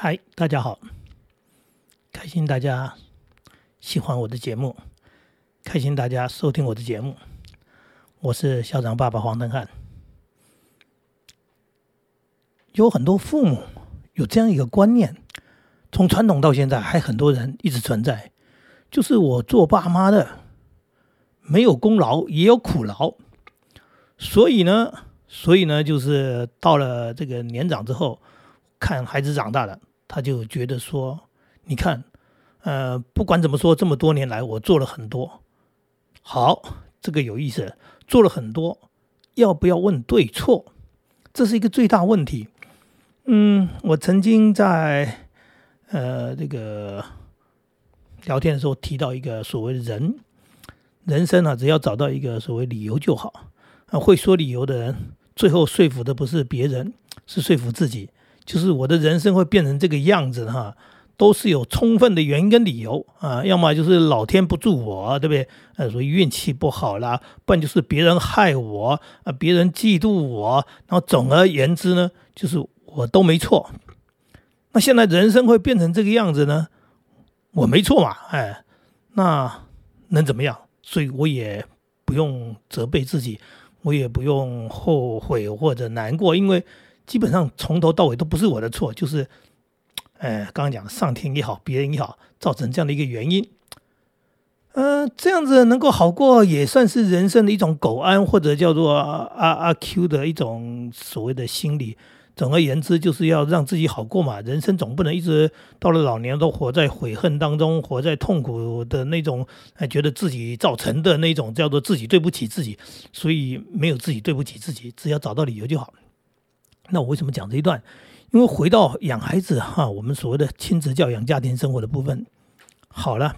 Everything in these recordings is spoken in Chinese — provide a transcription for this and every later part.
嗨，大家好，开心大家喜欢我的节目，开心大家收听我的节目。我是校长爸爸黄登汉。有很多父母有这样一个观念，从传统到现在，还很多人一直存在，就是我做爸妈的没有功劳也有苦劳，所以呢，所以呢，就是到了这个年长之后，看孩子长大了。他就觉得说：“你看，呃，不管怎么说，这么多年来我做了很多，好，这个有意思，做了很多，要不要问对错？这是一个最大问题。嗯，我曾经在呃这个聊天的时候提到一个所谓人人生啊，只要找到一个所谓理由就好。啊，会说理由的人，最后说服的不是别人，是说服自己。”就是我的人生会变成这个样子哈，都是有充分的原因跟理由啊，要么就是老天不助我，对不对？呃，所以运气不好啦，不然就是别人害我啊，别人嫉妒我，然后总而言之呢，就是我都没错。那现在人生会变成这个样子呢？我没错嘛，哎，那能怎么样？所以我也不用责备自己，我也不用后悔或者难过，因为。基本上从头到尾都不是我的错，就是，呃，刚刚讲上天也好，别人也好，造成这样的一个原因。呃，这样子能够好过，也算是人生的一种苟安，或者叫做阿阿 Q 的一种所谓的心理。总而言之，就是要让自己好过嘛。人生总不能一直到了老年都活在悔恨当中，活在痛苦的那种，哎，觉得自己造成的那种叫做自己对不起自己，所以没有自己对不起自己，只要找到理由就好。那我为什么讲这一段？因为回到养孩子哈，我们所谓的亲子教养、家庭生活的部分，好了，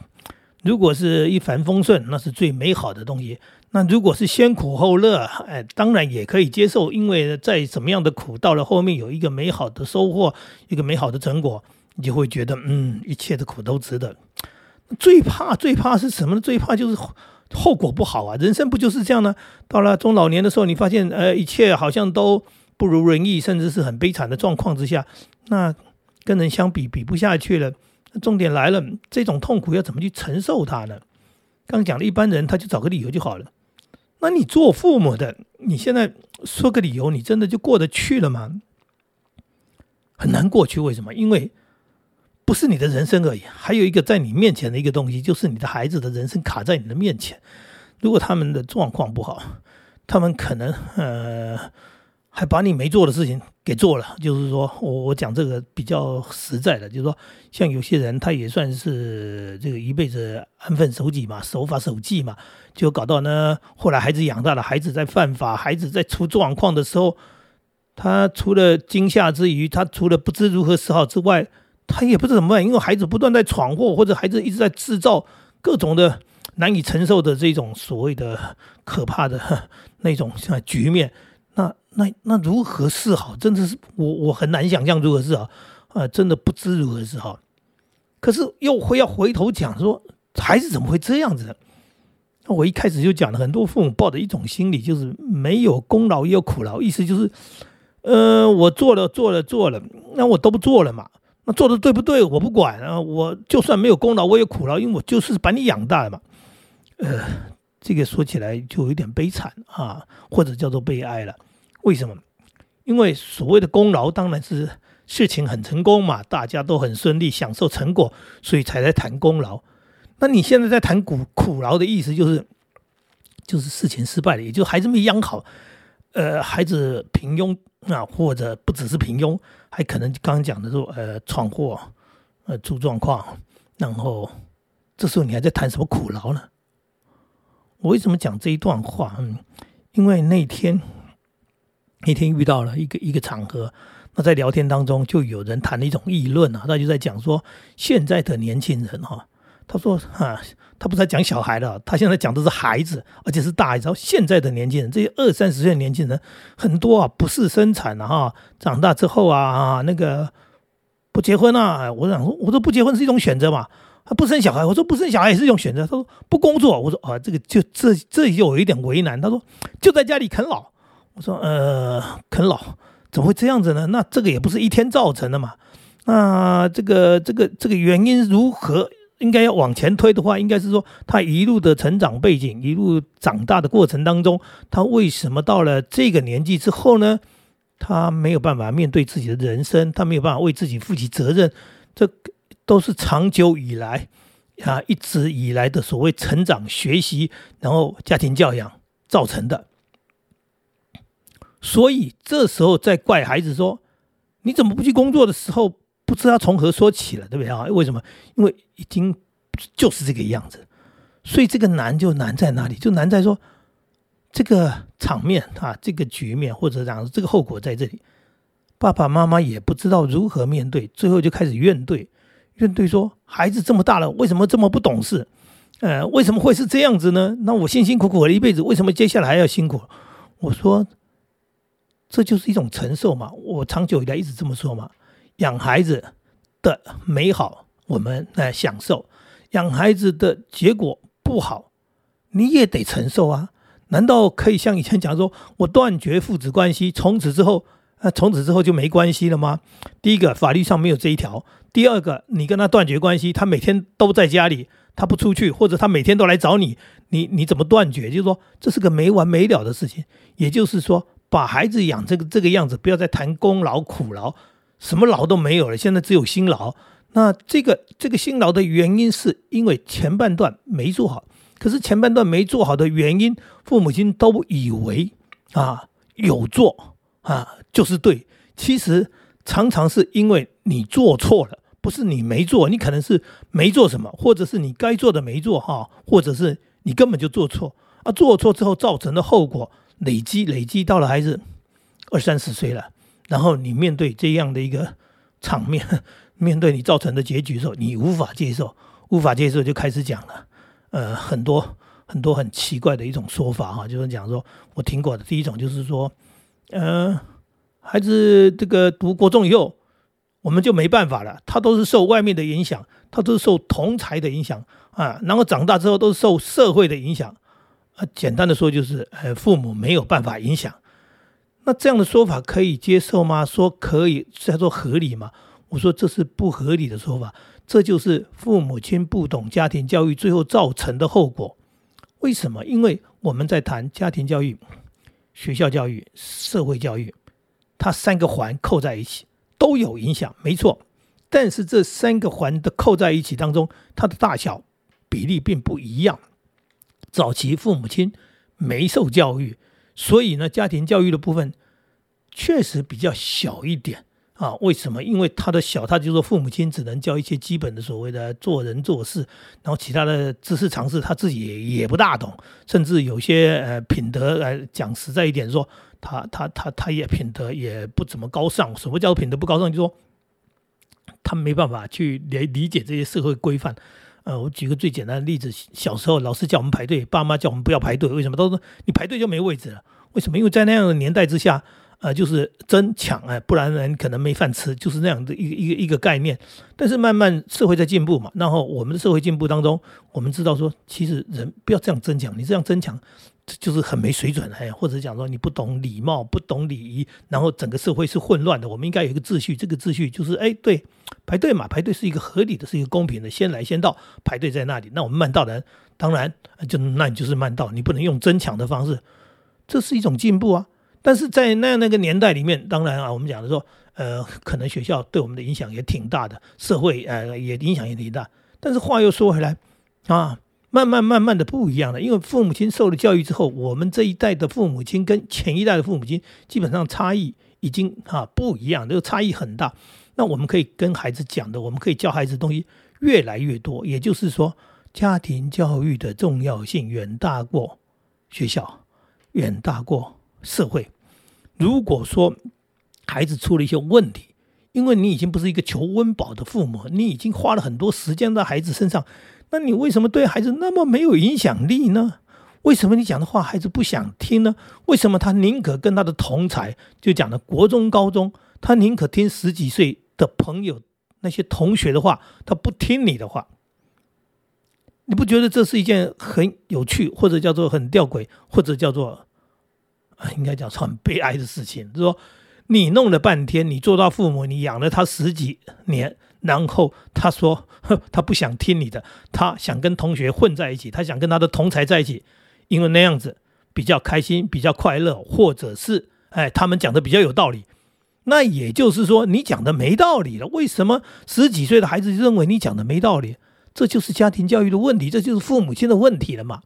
如果是一帆风顺，那是最美好的东西。那如果是先苦后乐，哎，当然也可以接受，因为在什么样的苦，到了后面有一个美好的收获，一个美好的成果，你就会觉得，嗯，一切的苦都值得。最怕、最怕是什么呢？最怕就是后果不好啊！人生不就是这样呢？到了中老年的时候，你发现，呃，一切好像都。不如人意，甚至是很悲惨的状况之下，那跟人相比比不下去了。重点来了，这种痛苦要怎么去承受它呢？刚讲了一般人，他就找个理由就好了。那你做父母的，你现在说个理由，你真的就过得去了吗？很难过去。为什么？因为不是你的人生而已，还有一个在你面前的一个东西，就是你的孩子的人生卡在你的面前。如果他们的状况不好，他们可能呃。还把你没做的事情给做了，就是说我我讲这个比较实在的，就是说像有些人他也算是这个一辈子安分守己嘛，守法守纪嘛，就搞到呢后来孩子养大了，孩子在犯法，孩子在出状况的时候，他除了惊吓之余，他除了不知如何是好之外，他也不知怎么办，因为孩子不断在闯祸，或者孩子一直在制造各种的难以承受的这种所谓的可怕的 那种像局面。那那如何是好？真的是我我很难想象如何是好，啊，真的不知如何是好。可是又会要回头讲说，孩子怎么会这样子呢？那我一开始就讲了，很多父母抱着一种心理就是没有功劳也有苦劳，意思就是，呃，我做了做了做了，那我都不做了嘛？那做的对不对？我不管啊，我就算没有功劳，我有苦劳，因为我就是把你养大了嘛，呃。这个说起来就有点悲惨啊，或者叫做悲哀了。为什么？因为所谓的功劳当然是事情很成功嘛，大家都很顺利，享受成果，所以才在谈功劳。那你现在在谈苦苦劳的意思，就是就是事情失败了，也就孩子没养好，呃，孩子平庸啊，或者不只是平庸，还可能刚刚讲的说，呃，闯祸，呃，出状况，然后这时候你还在谈什么苦劳呢？我为什么讲这一段话？嗯，因为那天那天遇到了一个一个场合，那在聊天当中就有人谈了一种议论啊，他就在讲说现在的年轻人哈，他说哈，他不是在讲小孩的，他现在讲的是孩子，而且是大孩子。现在的年轻人，这些二三十岁的年轻人很多啊，不是生产了哈，长大之后啊，那个不结婚啊，我想说，我说不结婚是一种选择嘛。他不生小孩，我说不生小孩也是一种选择。他说不工作，我说啊，这个就这这就有一点为难。他说就在家里啃老，说呃啃老怎么会这样子呢？那这个也不是一天造成的嘛。那这个这个这个原因如何？应该要往前推的话，应该是说他一路的成长背景，一路长大的过程当中，他为什么到了这个年纪之后呢？他没有办法面对自己的人生，他没有办法为自己负起责任，这都是长久以来啊一直以来的所谓成长、学习，然后家庭教养造成的。所以这时候再怪孩子说：“你怎么不去工作的时候，不知道从何说起了，对不对啊？为什么？因为已经就是这个样子，所以这个难就难在哪里？就难在说这个场面啊，这个局面或者讲这个后果在这里，爸爸妈妈也不知道如何面对，最后就开始怨怼，怨怼说孩子这么大了，为什么这么不懂事？呃，为什么会是这样子呢？那我辛辛苦苦了一辈子，为什么接下来还要辛苦？我说。这就是一种承受嘛，我长久以来一直这么说嘛。养孩子的美好，我们来享受；养孩子的结果不好，你也得承受啊。难道可以像以前讲说，我断绝父子关系，从此之后，呃，从此之后就没关系了吗？第一个，法律上没有这一条；第二个，你跟他断绝关系，他每天都在家里，他不出去，或者他每天都来找你，你你怎么断绝？就是说，这是个没完没了的事情。也就是说。把孩子养这个这个样子，不要再谈功劳苦劳，什么劳都没有了，现在只有辛劳。那这个这个辛劳的原因，是因为前半段没做好。可是前半段没做好的原因，父母亲都以为啊有做啊就是对。其实常常是因为你做错了，不是你没做，你可能是没做什么，或者是你该做的没做哈，或者是你根本就做错啊。做错之后造成的后果。累积累积到了孩子二三十岁了，然后你面对这样的一个场面，面对你造成的结局的时候，你无法接受，无法接受就开始讲了，呃，很多很多很奇怪的一种说法哈，就是讲说我听过的第一种就是说，呃，孩子这个读国中以后，我们就没办法了，他都是受外面的影响，他都是受同才的影响啊，然后长大之后都是受社会的影响。简单的说就是，呃，父母没有办法影响。那这样的说法可以接受吗？说可以叫做合理吗？我说这是不合理的说法。这就是父母亲不懂家庭教育最后造成的后果。为什么？因为我们在谈家庭教育、学校教育、社会教育，它三个环扣在一起都有影响，没错。但是这三个环的扣在一起当中，它的大小比例并不一样。早期父母亲没受教育，所以呢，家庭教育的部分确实比较小一点啊。为什么？因为他的小，他就说父母亲只能教一些基本的所谓的做人做事，然后其他的知识常识他自己也也不大懂，甚至有些呃品德来讲实在一点，说他他他他也品德也不怎么高尚。什么叫品德不高尚？就说他没办法去理理解这些社会规范。呃，我举个最简单的例子，小时候老师叫我们排队，爸妈叫我们不要排队，为什么？都说你排队就没位置了。为什么？因为在那样的年代之下，呃，就是争抢哎，不然人可能没饭吃，就是那样的一个一个一个概念。但是慢慢社会在进步嘛，然后我们的社会进步当中，我们知道说，其实人不要这样争抢，你这样争抢。就是很没水准哎，或者讲说你不懂礼貌、不懂礼仪，然后整个社会是混乱的。我们应该有一个秩序，这个秩序就是哎，对，排队嘛，排队是一个合理的，是一个公平的，先来先到，排队在那里。那我们慢到人，当然就那你就是慢到，你不能用争抢的方式，这是一种进步啊。但是在那样那个年代里面，当然啊，我们讲的说，呃，可能学校对我们的影响也挺大的，社会呃也影响也挺大。但是话又说回来啊。慢慢慢慢的不一样了，因为父母亲受了教育之后，我们这一代的父母亲跟前一代的父母亲基本上差异已经啊不一样，这个差异很大。那我们可以跟孩子讲的，我们可以教孩子东西越来越多。也就是说，家庭教育的重要性远大过学校，远大过社会。如果说孩子出了一些问题，因为你已经不是一个求温饱的父母，你已经花了很多时间在孩子身上。那你为什么对孩子那么没有影响力呢？为什么你讲的话孩子不想听呢？为什么他宁可跟他的同才，就讲的国中、高中，他宁可听十几岁的朋友那些同学的话，他不听你的话？你不觉得这是一件很有趣，或者叫做很吊诡，或者叫做，应该讲是很悲哀的事情？就是说，你弄了半天，你做到父母，你养了他十几年，然后他说他不想听你的，他想跟同学混在一起，他想跟他的同才在一起，因为那样子比较开心，比较快乐，或者是哎，他们讲的比较有道理。那也就是说，你讲的没道理了。为什么十几岁的孩子认为你讲的没道理？这就是家庭教育的问题，这就是父母亲的问题了嘛？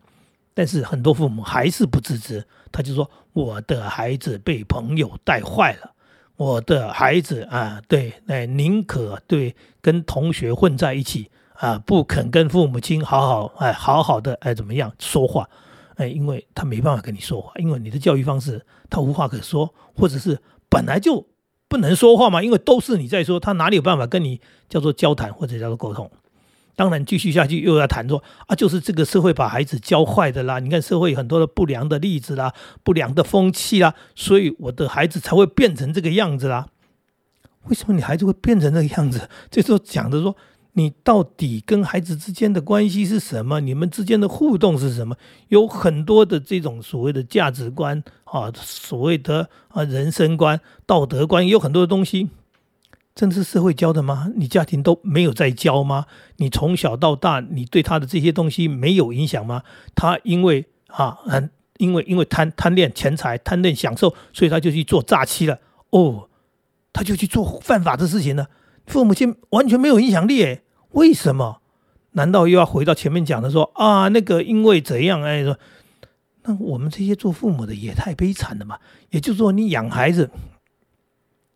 但是很多父母还是不自知，他就说我的孩子被朋友带坏了。我的孩子啊，对，哎，宁可对跟同学混在一起啊，不肯跟父母亲好好哎，好好的哎，怎么样说话？哎，因为他没办法跟你说话，因为你的教育方式他无话可说，或者是本来就不能说话嘛，因为都是你在说，他哪里有办法跟你叫做交谈或者叫做沟通？当然，继续下去又要谈说啊，就是这个社会把孩子教坏的啦。你看社会很多的不良的例子啦，不良的风气啦，所以我的孩子才会变成这个样子啦。为什么你孩子会变成这个样子？这时候讲的说，你到底跟孩子之间的关系是什么？你们之间的互动是什么？有很多的这种所谓的价值观啊，所谓的啊人生观、道德观，有很多的东西。政治社会教的吗？你家庭都没有在教吗？你从小到大，你对他的这些东西没有影响吗？他因为啊，很因为因为贪贪恋钱财、贪恋享受，所以他就去做诈欺了。哦，他就去做犯法的事情了。父母亲完全没有影响力，诶，为什么？难道又要回到前面讲的说啊，那个因为怎样？哎，说那我们这些做父母的也太悲惨了嘛。也就是说，你养孩子。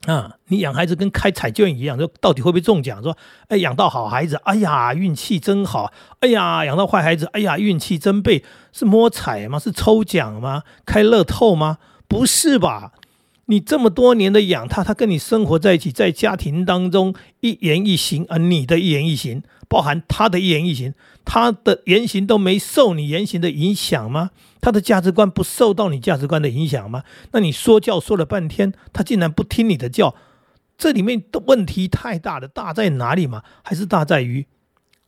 啊，你养孩子跟开彩券一样，说到底会不会中奖？说，哎，养到好孩子，哎呀，运气真好；哎呀，养到坏孩子，哎呀，运气真背。是摸彩吗？是抽奖吗？开乐透吗？不是吧？你这么多年的养他，他跟你生活在一起，在家庭当中一言一行啊，你的一言一行，包含他的一言一行，他的言行都没受你言行的影响吗？他的价值观不受到你价值观的影响吗？那你说教说了半天，他竟然不听你的教，这里面的问题太大了。大在哪里嘛？还是大在于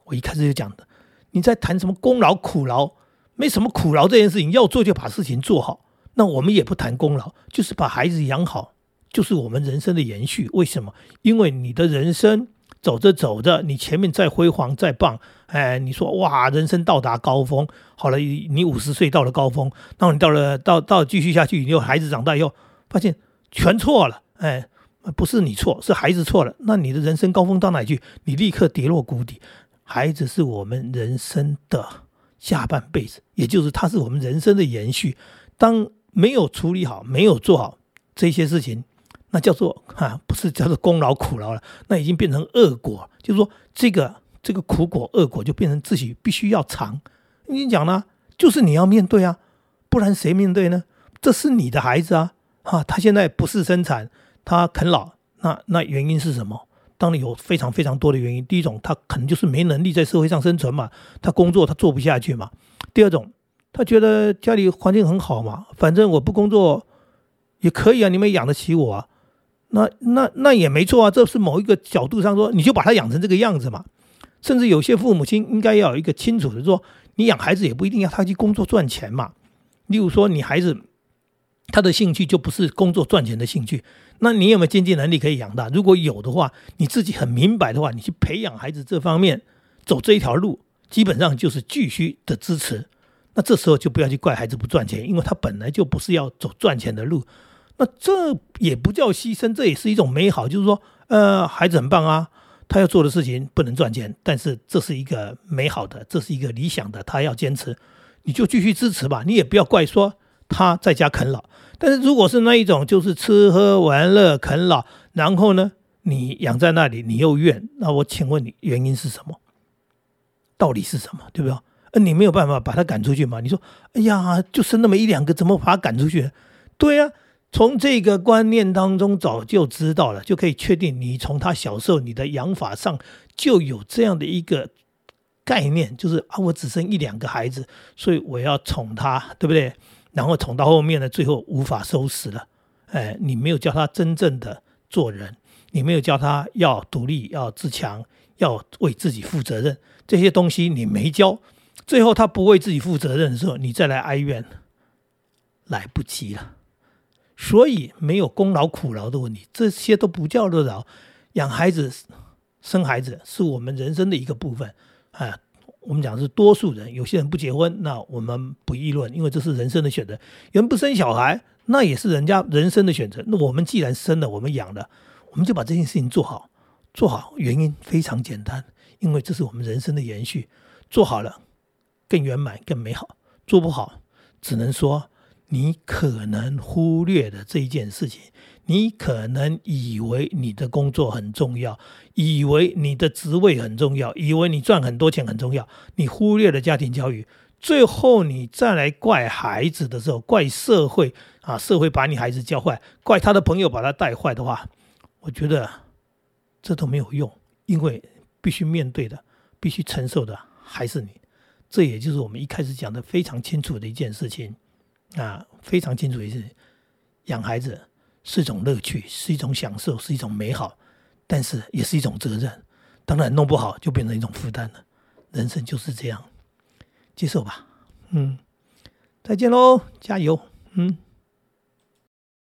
我一开始就讲的，你在谈什么功劳苦劳？没什么苦劳这件事情，要做就把事情做好。那我们也不谈功劳，就是把孩子养好，就是我们人生的延续。为什么？因为你的人生。走着走着，你前面再辉煌再棒，哎，你说哇，人生到达高峰，好了，你五十岁到了高峰，那你到了到到继续下去，你有孩子长大以后，发现全错了，哎，不是你错，是孩子错了，那你的人生高峰到哪去？你立刻跌落谷底。孩子是我们人生的下半辈子，也就是他是我们人生的延续。当没有处理好，没有做好这些事情。那叫做哈，不是叫做功劳苦劳了，那已经变成恶果。就是说，这个这个苦果恶果就变成自己必须要尝。你讲呢，就是你要面对啊，不然谁面对呢？这是你的孩子啊，哈，他现在不是生产，他啃老，那那原因是什么？当然有非常非常多的原因。第一种，他可能就是没能力在社会上生存嘛，他工作他做不下去嘛。第二种，他觉得家里环境很好嘛，反正我不工作也可以啊，你们养得起我啊。那那那也没错啊，这是某一个角度上说，你就把他养成这个样子嘛。甚至有些父母亲应该要有一个清楚的说，你养孩子也不一定要他去工作赚钱嘛。例如说，你孩子他的兴趣就不是工作赚钱的兴趣，那你有没有经济能力可以养大？如果有的话，你自己很明白的话，你去培养孩子这方面走这一条路，基本上就是继续的支持。那这时候就不要去怪孩子不赚钱，因为他本来就不是要走赚钱的路。那这也不叫牺牲，这也是一种美好。就是说，呃，孩子很棒啊，他要做的事情不能赚钱，但是这是一个美好的，这是一个理想的，他要坚持，你就继续支持吧。你也不要怪说他在家啃老。但是如果是那一种，就是吃喝玩乐啃老，然后呢，你养在那里，你又怨，那我请问你原因是什么？道理是什么？对不对？你没有办法把他赶出去嘛？你说，哎呀，就生那么一两个，怎么把他赶出去？对呀。从这个观念当中早就知道了，就可以确定你从他小时候你的养法上就有这样的一个概念，就是啊，我只生一两个孩子，所以我要宠他，对不对？然后宠到后面呢，最后无法收拾了。哎，你没有教他真正的做人，你没有教他要独立、要自强、要为自己负责任，这些东西你没教，最后他不为自己负责任的时候，你再来哀怨，来不及了。所以没有功劳苦劳的问题，这些都不叫做劳。养孩子、生孩子是我们人生的一个部分啊。我们讲是多数人，有些人不结婚，那我们不议论，因为这是人生的选择。有人不生小孩，那也是人家人生的选择。那我们既然生了，我们养了，我们就把这件事情做好。做好原因非常简单，因为这是我们人生的延续。做好了，更圆满、更美好；做不好，只能说你可能忽略了这一件事情。你可能以为你的工作很重要，以为你的职位很重要，以为你赚很多钱很重要，你忽略了家庭教育。最后你再来怪孩子的时候，怪社会啊，社会把你孩子教坏，怪他的朋友把他带坏的话，我觉得这都没有用，因为必须面对的、必须承受的还是你。这也就是我们一开始讲的非常清楚的一件事情啊，非常清楚也是养孩子。是一种乐趣，是一种享受，是一种美好，但是也是一种责任。当然，弄不好就变成一种负担了。人生就是这样，接受吧。嗯，再见喽，加油。嗯。